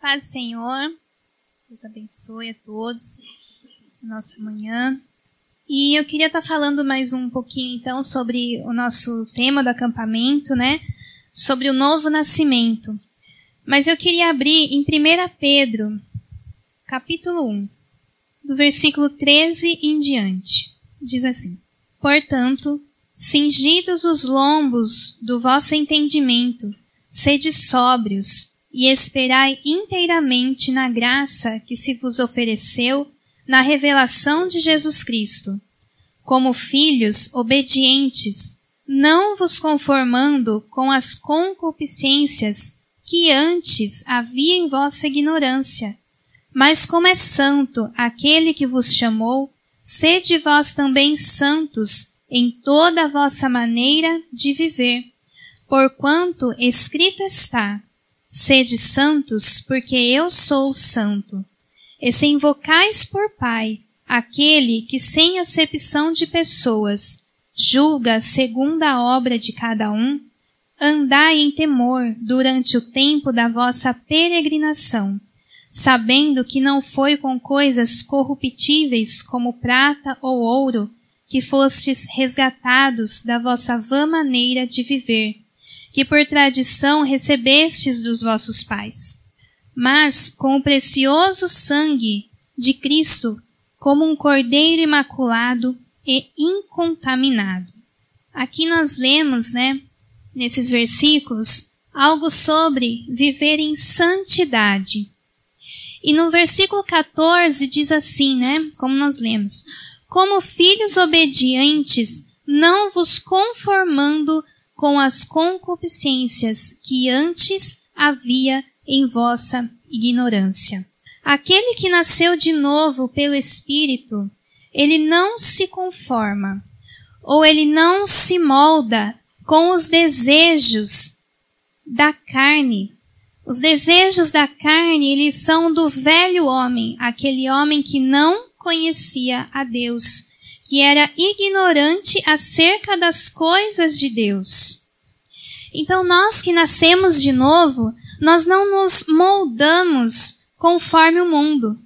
Paz, Senhor. Deus abençoe a todos. Nossa manhã. E eu queria estar falando mais um pouquinho, então, sobre o nosso tema do acampamento, né? Sobre o novo nascimento. Mas eu queria abrir em 1 Pedro, capítulo 1, do versículo 13 em diante. Diz assim: Portanto, cingidos os lombos do vosso entendimento, sede sóbrios e esperai inteiramente na graça que se vos ofereceu na revelação de Jesus Cristo. Como filhos obedientes, não vos conformando com as concupiscências que antes havia em vossa ignorância, mas como é santo aquele que vos chamou, sede vós também santos em toda a vossa maneira de viver, porquanto escrito está: Sede santos, porque eu sou santo. E se invocais por Pai aquele que, sem acepção de pessoas, julga segundo a obra de cada um, andai em temor durante o tempo da vossa peregrinação, sabendo que não foi com coisas corruptíveis como prata ou ouro que fostes resgatados da vossa vã maneira de viver, que por tradição recebestes dos vossos pais, mas com o precioso sangue de Cristo, como um cordeiro imaculado e incontaminado. Aqui nós lemos, né, nesses versículos, algo sobre viver em santidade. E no versículo 14 diz assim, né, como nós lemos: Como filhos obedientes, não vos conformando com as concupiscências que antes havia em vossa ignorância. Aquele que nasceu de novo pelo Espírito, ele não se conforma, ou ele não se molda com os desejos da carne. Os desejos da carne, eles são do velho homem, aquele homem que não conhecia a Deus, que era ignorante acerca das coisas de Deus. Então, nós que nascemos de novo, nós não nos moldamos conforme o mundo.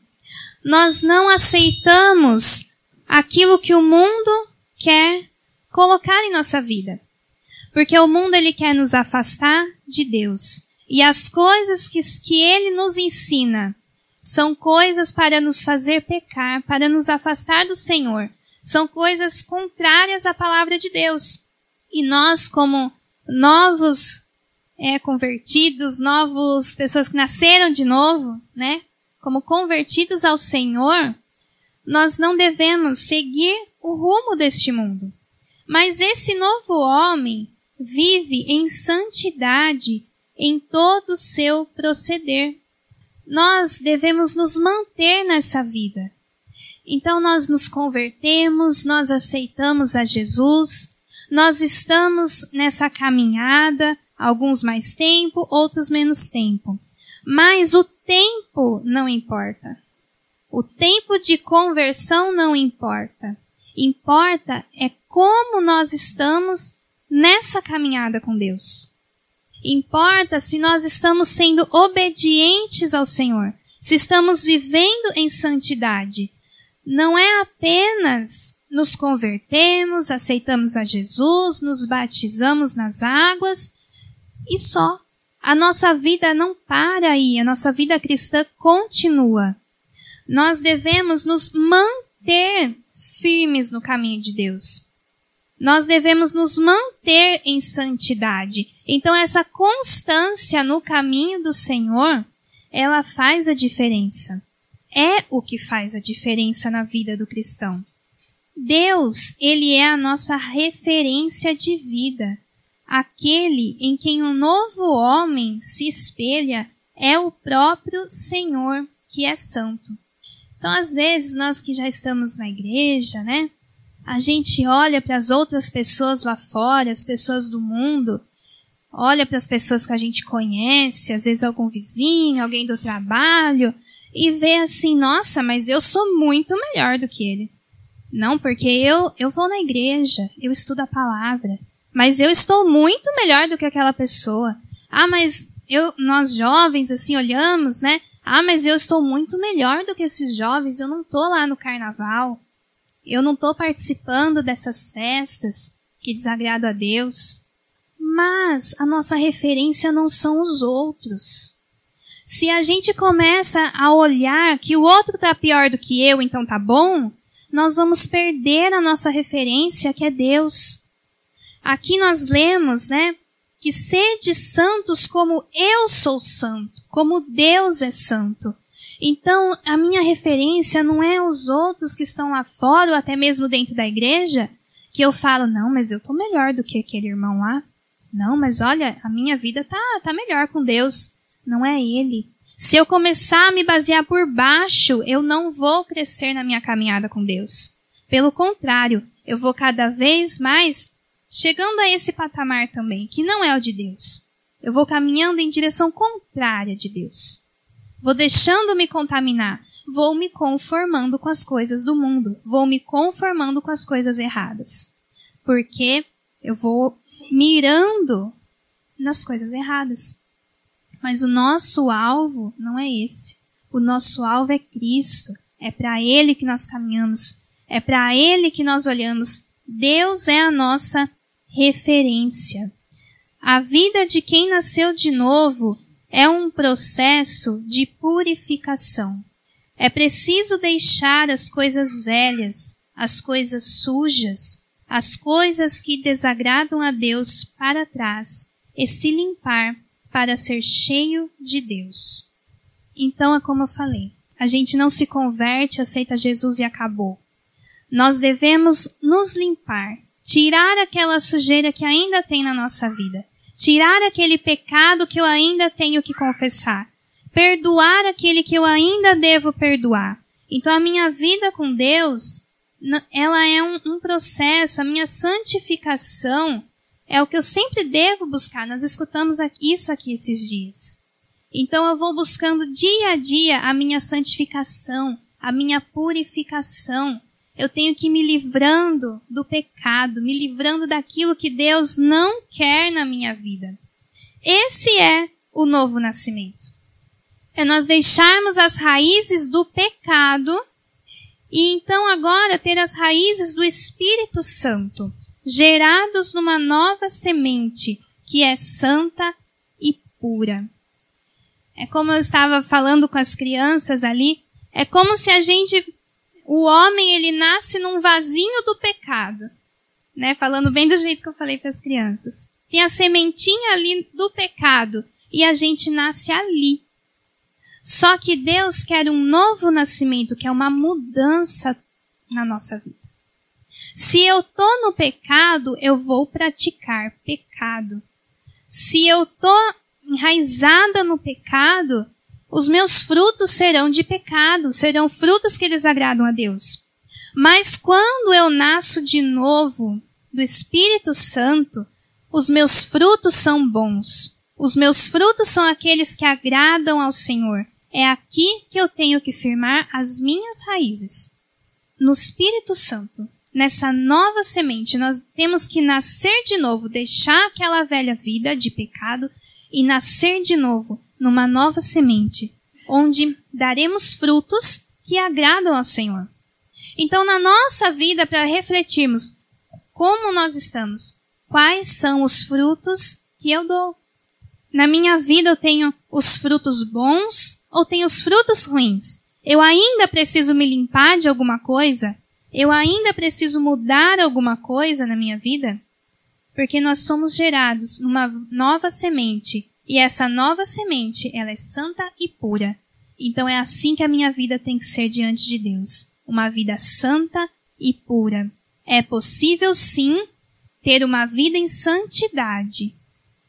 Nós não aceitamos aquilo que o mundo quer colocar em nossa vida. Porque o mundo ele quer nos afastar de Deus. E as coisas que, que ele nos ensina são coisas para nos fazer pecar, para nos afastar do Senhor são coisas contrárias à palavra de Deus. E nós, como novos é, convertidos, novos pessoas que nasceram de novo, né? Como convertidos ao Senhor, nós não devemos seguir o rumo deste mundo. Mas esse novo homem vive em santidade em todo o seu proceder. Nós devemos nos manter nessa vida. Então nós nos convertemos, nós aceitamos a Jesus, nós estamos nessa caminhada, alguns mais tempo, outros menos tempo. Mas o tempo não importa. O tempo de conversão não importa. Importa é como nós estamos nessa caminhada com Deus. Importa se nós estamos sendo obedientes ao Senhor, se estamos vivendo em santidade, não é apenas nos convertemos, aceitamos a Jesus, nos batizamos nas águas e só. A nossa vida não para aí, a nossa vida cristã continua. Nós devemos nos manter firmes no caminho de Deus. Nós devemos nos manter em santidade. Então essa constância no caminho do Senhor, ela faz a diferença é o que faz a diferença na vida do cristão. Deus, ele é a nossa referência de vida. Aquele em quem o novo homem se espelha é o próprio Senhor, que é santo. Então, às vezes, nós que já estamos na igreja, né? A gente olha para as outras pessoas lá fora, as pessoas do mundo, olha para as pessoas que a gente conhece, às vezes algum vizinho, alguém do trabalho, e vê assim, nossa, mas eu sou muito melhor do que ele. Não, porque eu, eu vou na igreja, eu estudo a palavra, mas eu estou muito melhor do que aquela pessoa. Ah, mas eu, nós jovens, assim, olhamos, né? Ah, mas eu estou muito melhor do que esses jovens, eu não estou lá no carnaval, eu não estou participando dessas festas que desagradam a Deus. Mas a nossa referência não são os outros. Se a gente começa a olhar que o outro está pior do que eu, então tá bom, nós vamos perder a nossa referência, que é Deus. Aqui nós lemos, né, que sede santos como eu sou santo, como Deus é santo. Então, a minha referência não é os outros que estão lá fora ou até mesmo dentro da igreja, que eu falo, não, mas eu tô melhor do que aquele irmão lá. Não, mas olha, a minha vida tá, tá melhor com Deus. Não é ele. Se eu começar a me basear por baixo, eu não vou crescer na minha caminhada com Deus. Pelo contrário, eu vou cada vez mais chegando a esse patamar também, que não é o de Deus. Eu vou caminhando em direção contrária de Deus. Vou deixando me contaminar, vou me conformando com as coisas do mundo, vou me conformando com as coisas erradas. Porque eu vou mirando nas coisas erradas. Mas o nosso alvo não é esse. O nosso alvo é Cristo. É para Ele que nós caminhamos. É para Ele que nós olhamos. Deus é a nossa referência. A vida de quem nasceu de novo é um processo de purificação. É preciso deixar as coisas velhas, as coisas sujas, as coisas que desagradam a Deus para trás e se limpar para ser cheio de Deus. Então é como eu falei, a gente não se converte, aceita Jesus e acabou. Nós devemos nos limpar, tirar aquela sujeira que ainda tem na nossa vida, tirar aquele pecado que eu ainda tenho que confessar, perdoar aquele que eu ainda devo perdoar. Então a minha vida com Deus, ela é um, um processo, a minha santificação é o que eu sempre devo buscar. Nós escutamos isso aqui esses dias. Então eu vou buscando dia a dia a minha santificação, a minha purificação, eu tenho que ir me livrando do pecado, me livrando daquilo que Deus não quer na minha vida. Esse é o novo nascimento. É nós deixarmos as raízes do pecado e então agora ter as raízes do Espírito Santo, gerados numa nova semente que é santa e pura. É como eu estava falando com as crianças ali, é como se a gente o homem ele nasce num vasinho do pecado, né? Falando bem do jeito que eu falei para as crianças. Tem a sementinha ali do pecado e a gente nasce ali. Só que Deus quer um novo nascimento, que é uma mudança na nossa vida. Se eu tô no pecado, eu vou praticar pecado. Se eu tô enraizada no pecado, os meus frutos serão de pecado, serão frutos que desagradam a Deus. Mas quando eu nasço de novo do Espírito Santo, os meus frutos são bons. Os meus frutos são aqueles que agradam ao Senhor. É aqui que eu tenho que firmar as minhas raízes. No Espírito Santo, nessa nova semente, nós temos que nascer de novo, deixar aquela velha vida de pecado e nascer de novo numa nova semente, onde daremos frutos que agradam ao Senhor. Então, na nossa vida, para refletirmos como nós estamos, quais são os frutos que eu dou? Na minha vida eu tenho os frutos bons ou tenho os frutos ruins? Eu ainda preciso me limpar de alguma coisa? Eu ainda preciso mudar alguma coisa na minha vida? Porque nós somos gerados numa nova semente e essa nova semente, ela é santa e pura. Então é assim que a minha vida tem que ser diante de Deus. Uma vida santa e pura. É possível sim ter uma vida em santidade.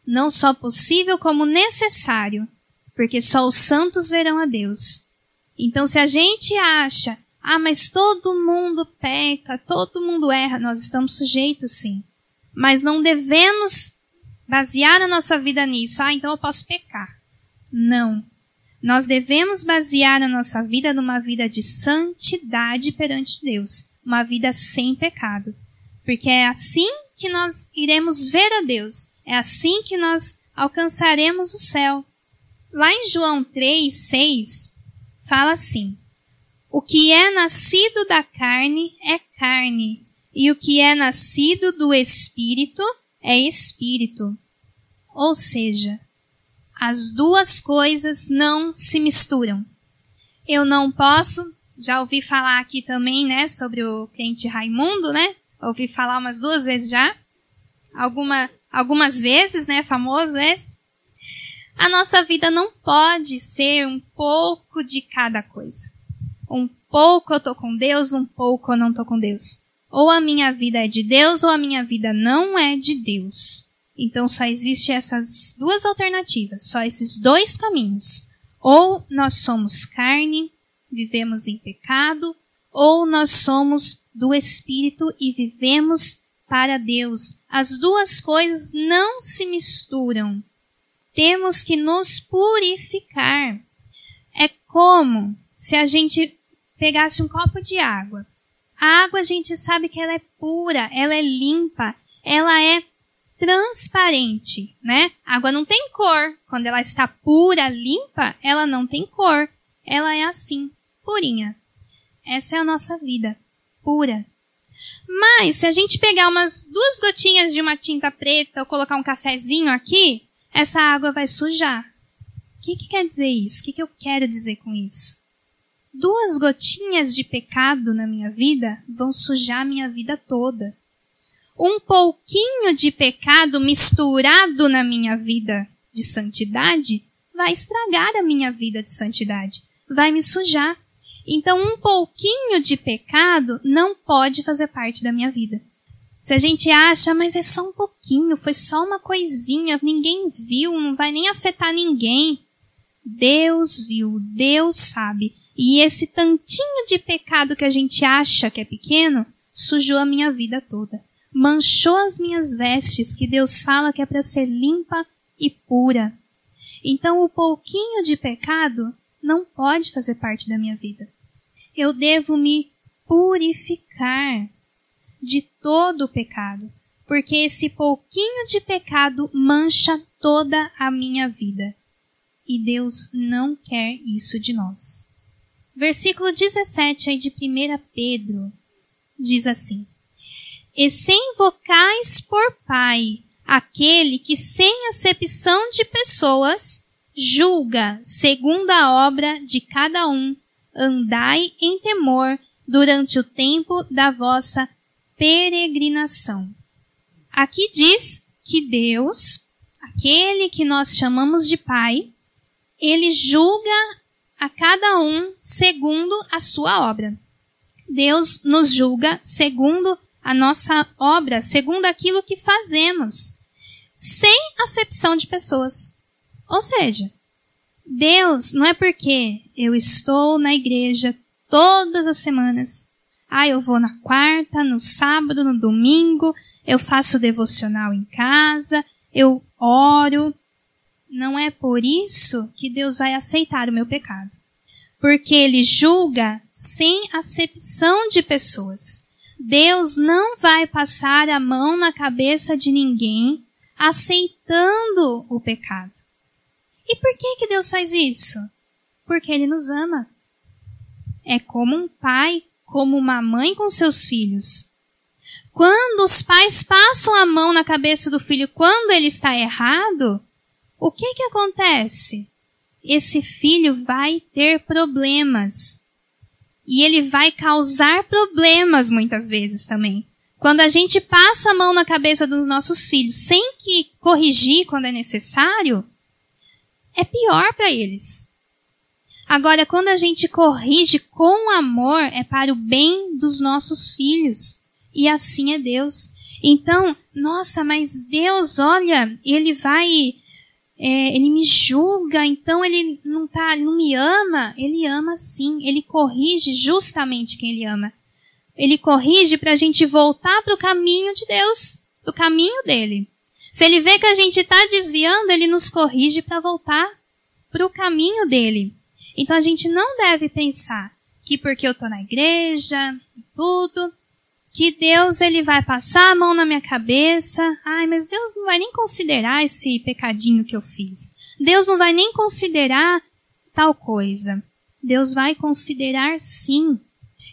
Não só possível, como necessário. Porque só os santos verão a Deus. Então se a gente acha, ah, mas todo mundo peca, todo mundo erra, nós estamos sujeitos sim. Mas não devemos basear a nossa vida nisso. Ah, então eu posso pecar. Não. Nós devemos basear a nossa vida numa vida de santidade perante Deus, uma vida sem pecado. Porque é assim que nós iremos ver a Deus, é assim que nós alcançaremos o céu. Lá em João 3, 6, fala assim: O que é nascido da carne é carne, e o que é nascido do espírito é espírito. Ou seja, as duas coisas não se misturam. Eu não posso, já ouvi falar aqui também, né, sobre o crente Raimundo, né? Ouvi falar umas duas vezes já. Alguma, algumas vezes, né, famoso vezes. A nossa vida não pode ser um pouco de cada coisa. Um pouco eu tô com Deus, um pouco eu não tô com Deus. Ou a minha vida é de Deus ou a minha vida não é de Deus. Então só existe essas duas alternativas, só esses dois caminhos. Ou nós somos carne, vivemos em pecado, ou nós somos do Espírito e vivemos para Deus. As duas coisas não se misturam. Temos que nos purificar. É como se a gente pegasse um copo de água. A água a gente sabe que ela é pura, ela é limpa, ela é transparente, né? A água não tem cor. Quando ela está pura, limpa, ela não tem cor. Ela é assim, purinha. Essa é a nossa vida, pura. Mas se a gente pegar umas duas gotinhas de uma tinta preta ou colocar um cafezinho aqui, essa água vai sujar. O que, que quer dizer isso? O que, que eu quero dizer com isso? Duas gotinhas de pecado na minha vida vão sujar minha vida toda um pouquinho de pecado misturado na minha vida de santidade vai estragar a minha vida de santidade, vai me sujar. Então, um pouquinho de pecado não pode fazer parte da minha vida. Se a gente acha, mas é só um pouquinho, foi só uma coisinha, ninguém viu, não vai nem afetar ninguém. Deus viu, Deus sabe. E esse tantinho de pecado que a gente acha que é pequeno, sujou a minha vida toda manchou as minhas vestes, que Deus fala que é para ser limpa e pura. Então o pouquinho de pecado não pode fazer parte da minha vida. Eu devo me purificar de todo o pecado, porque esse pouquinho de pecado mancha toda a minha vida. E Deus não quer isso de nós. Versículo 17 aí de 1 Pedro diz assim: e se invocais por Pai aquele que, sem acepção de pessoas, julga segundo a obra de cada um, andai em temor durante o tempo da vossa peregrinação. Aqui diz que Deus, aquele que nós chamamos de Pai, ele julga a cada um segundo a sua obra. Deus nos julga segundo a nossa obra segundo aquilo que fazemos, sem acepção de pessoas. Ou seja, Deus não é porque eu estou na igreja todas as semanas. Ah, eu vou na quarta, no sábado, no domingo, eu faço devocional em casa, eu oro. Não é por isso que Deus vai aceitar o meu pecado. Porque ele julga sem acepção de pessoas. Deus não vai passar a mão na cabeça de ninguém aceitando o pecado. E por que que Deus faz isso? Porque ele nos ama. É como um pai, como uma mãe com seus filhos. Quando os pais passam a mão na cabeça do filho quando ele está errado, o que que acontece? Esse filho vai ter problemas. E ele vai causar problemas muitas vezes também. Quando a gente passa a mão na cabeça dos nossos filhos sem que corrigir quando é necessário, é pior para eles. Agora, quando a gente corrige com amor, é para o bem dos nossos filhos. E assim é Deus. Então, nossa, mas Deus, olha, ele vai é, ele me julga, então ele não tá, ele não me ama. Ele ama sim, ele corrige justamente quem ele ama. Ele corrige para a gente voltar para o caminho de Deus, do caminho dele. Se ele vê que a gente está desviando, ele nos corrige para voltar para o caminho dele. Então a gente não deve pensar que porque eu estou na igreja e tudo, que Deus ele vai passar a mão na minha cabeça. Ai, mas Deus não vai nem considerar esse pecadinho que eu fiz. Deus não vai nem considerar tal coisa. Deus vai considerar sim.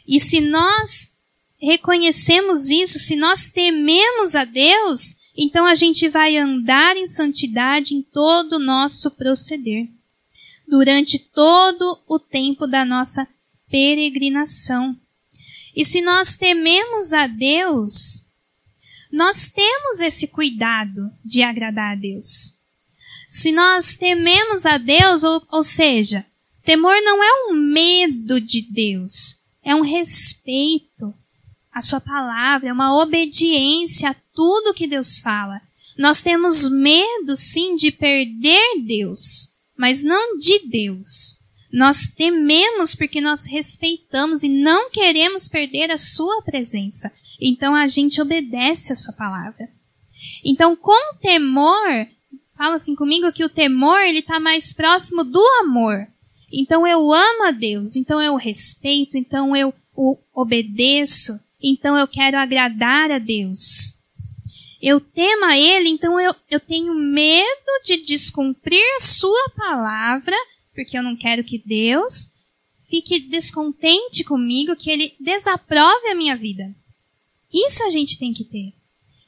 E se nós reconhecemos isso, se nós tememos a Deus, então a gente vai andar em santidade em todo o nosso proceder. Durante todo o tempo da nossa peregrinação. E se nós tememos a Deus, nós temos esse cuidado de agradar a Deus. Se nós tememos a Deus, ou, ou seja, temor não é um medo de Deus, é um respeito à Sua palavra, é uma obediência a tudo que Deus fala. Nós temos medo, sim, de perder Deus, mas não de Deus. Nós tememos porque nós respeitamos e não queremos perder a sua presença. Então a gente obedece a sua palavra. Então com temor, fala assim comigo que o temor ele está mais próximo do amor. Então eu amo a Deus, então eu respeito, então eu o obedeço, então eu quero agradar a Deus. Eu temo a Ele, então eu, eu tenho medo de descumprir a Sua palavra porque eu não quero que Deus fique descontente comigo, que Ele desaprove a minha vida. Isso a gente tem que ter.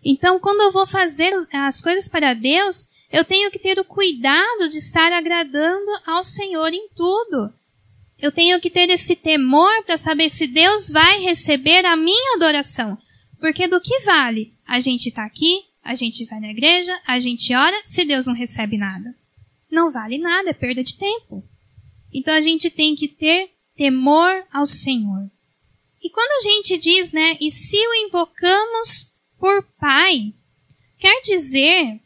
Então, quando eu vou fazer as coisas para Deus, eu tenho que ter o cuidado de estar agradando ao Senhor em tudo. Eu tenho que ter esse temor para saber se Deus vai receber a minha adoração. Porque do que vale a gente estar tá aqui, a gente vai na igreja, a gente ora, se Deus não recebe nada? Não vale nada, é perda de tempo. Então a gente tem que ter temor ao Senhor. E quando a gente diz, né, e se o invocamos por Pai, quer dizer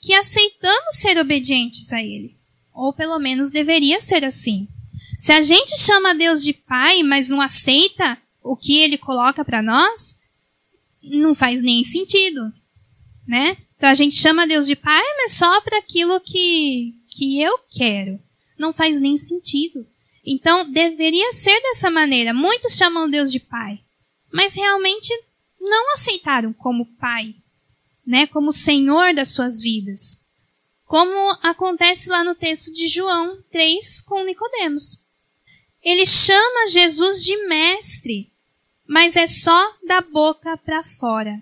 que aceitamos ser obedientes a Ele. Ou pelo menos deveria ser assim. Se a gente chama Deus de Pai, mas não aceita o que Ele coloca para nós, não faz nem sentido, né? Então a gente chama Deus de Pai, mas só para aquilo que, que eu quero. Não faz nem sentido. Então, deveria ser dessa maneira. Muitos chamam Deus de Pai, mas realmente não aceitaram como Pai, né, como Senhor das suas vidas. Como acontece lá no texto de João 3 com Nicodemos. Ele chama Jesus de mestre, mas é só da boca para fora.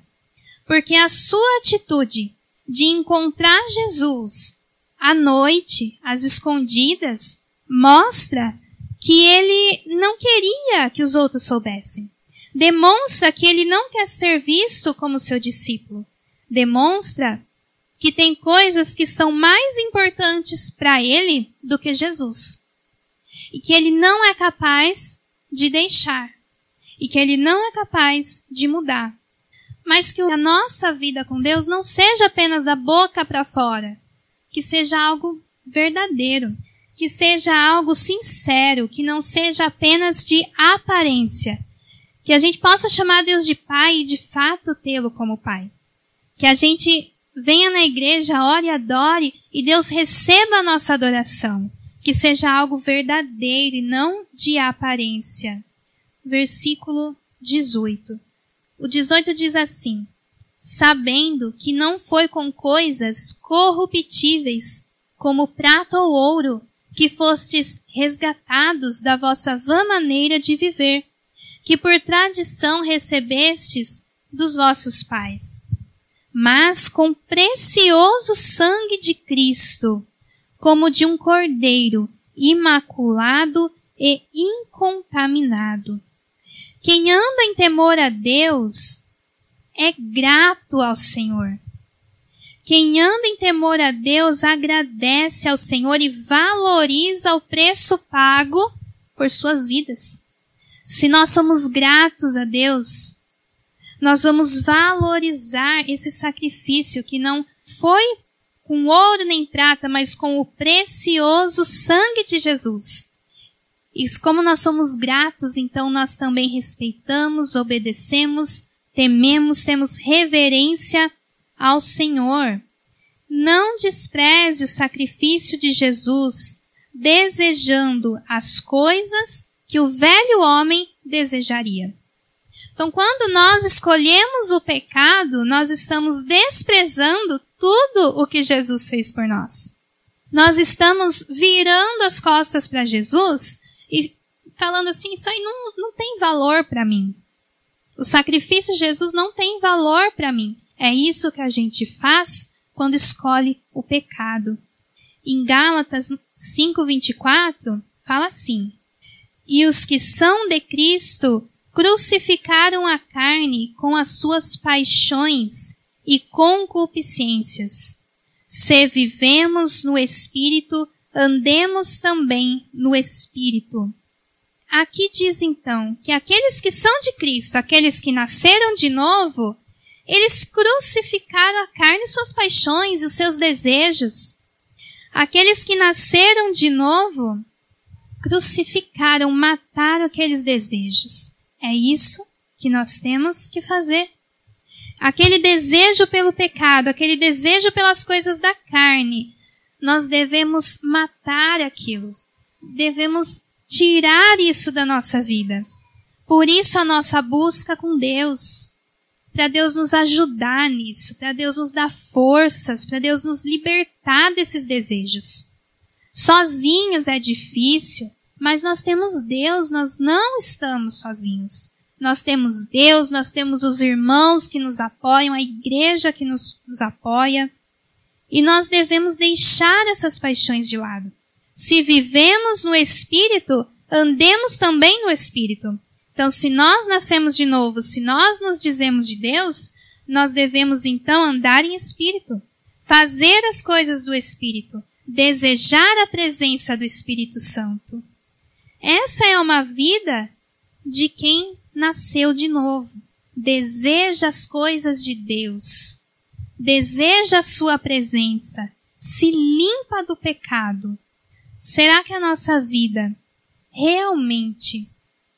Porque a sua atitude de encontrar Jesus à noite, às escondidas, mostra que ele não queria que os outros soubessem. Demonstra que ele não quer ser visto como seu discípulo. Demonstra que tem coisas que são mais importantes para ele do que Jesus. E que ele não é capaz de deixar. E que ele não é capaz de mudar. Mas que a nossa vida com Deus não seja apenas da boca para fora, que seja algo verdadeiro, que seja algo sincero, que não seja apenas de aparência. Que a gente possa chamar Deus de Pai e de fato tê-lo como Pai. Que a gente venha na igreja, ore adore e Deus receba a nossa adoração. Que seja algo verdadeiro e não de aparência. Versículo 18. O 18 diz assim: sabendo que não foi com coisas corruptíveis, como prata ou ouro, que fostes resgatados da vossa vã maneira de viver, que por tradição recebestes dos vossos pais, mas com precioso sangue de Cristo, como de um cordeiro imaculado e incontaminado. Quem anda em temor a Deus é grato ao Senhor. Quem anda em temor a Deus agradece ao Senhor e valoriza o preço pago por suas vidas. Se nós somos gratos a Deus, nós vamos valorizar esse sacrifício que não foi com ouro nem prata, mas com o precioso sangue de Jesus. E como nós somos gratos, então nós também respeitamos, obedecemos tememos, temos reverência ao Senhor. Não despreze o sacrifício de Jesus, desejando as coisas que o velho homem desejaria. Então, quando nós escolhemos o pecado, nós estamos desprezando tudo o que Jesus fez por nós. Nós estamos virando as costas para Jesus e falando assim: isso aí não, não tem valor para mim. O sacrifício de Jesus não tem valor para mim. É isso que a gente faz quando escolhe o pecado. Em Gálatas 5:24 fala assim: E os que são de Cristo crucificaram a carne com as suas paixões e concupiscências. Se vivemos no espírito, andemos também no espírito. Aqui diz então que aqueles que são de Cristo, aqueles que nasceram de novo, eles crucificaram a carne suas paixões e os seus desejos. Aqueles que nasceram de novo crucificaram, mataram aqueles desejos. É isso que nós temos que fazer. Aquele desejo pelo pecado, aquele desejo pelas coisas da carne, nós devemos matar aquilo. Devemos tirar isso da nossa vida. Por isso a nossa busca com Deus. Para Deus nos ajudar nisso, para Deus nos dar forças, para Deus nos libertar desses desejos. Sozinhos é difícil, mas nós temos Deus, nós não estamos sozinhos. Nós temos Deus, nós temos os irmãos que nos apoiam, a igreja que nos, nos apoia. E nós devemos deixar essas paixões de lado. Se vivemos no Espírito, andemos também no Espírito. Então, se nós nascemos de novo, se nós nos dizemos de Deus, nós devemos então andar em Espírito, fazer as coisas do Espírito, desejar a presença do Espírito Santo. Essa é uma vida de quem nasceu de novo, deseja as coisas de Deus, deseja a sua presença, se limpa do pecado Será que a nossa vida realmente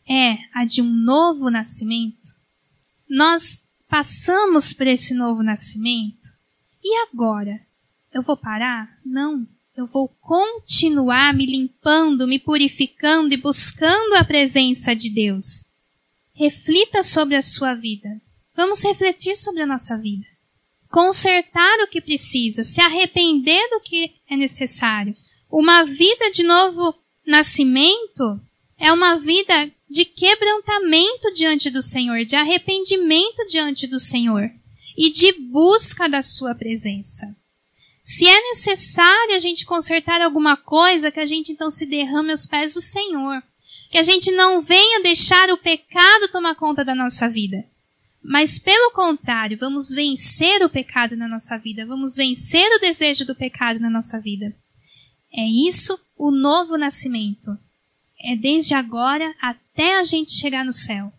é a de um novo nascimento? Nós passamos por esse novo nascimento e agora? Eu vou parar? Não. Eu vou continuar me limpando, me purificando e buscando a presença de Deus. Reflita sobre a sua vida. Vamos refletir sobre a nossa vida. Consertar o que precisa, se arrepender do que é necessário uma vida de novo nascimento é uma vida de quebrantamento diante do Senhor, de arrependimento diante do Senhor e de busca da sua presença. Se é necessário a gente consertar alguma coisa, que a gente então se derrame aos pés do Senhor. Que a gente não venha deixar o pecado tomar conta da nossa vida. Mas pelo contrário, vamos vencer o pecado na nossa vida, vamos vencer o desejo do pecado na nossa vida. É isso o novo nascimento. É desde agora até a gente chegar no céu.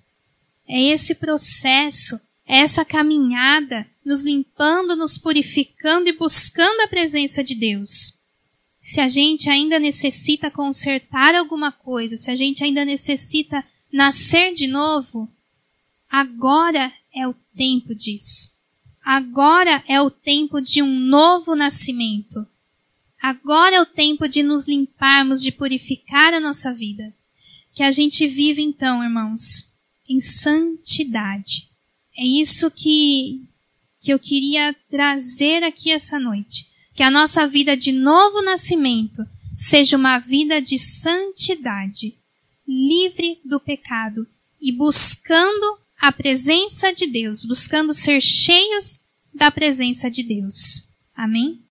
É esse processo, é essa caminhada, nos limpando, nos purificando e buscando a presença de Deus. Se a gente ainda necessita consertar alguma coisa, se a gente ainda necessita nascer de novo, agora é o tempo disso. Agora é o tempo de um novo nascimento. Agora é o tempo de nos limparmos, de purificar a nossa vida. Que a gente vive então, irmãos, em santidade. É isso que, que eu queria trazer aqui essa noite. Que a nossa vida de novo nascimento seja uma vida de santidade, livre do pecado e buscando a presença de Deus, buscando ser cheios da presença de Deus. Amém?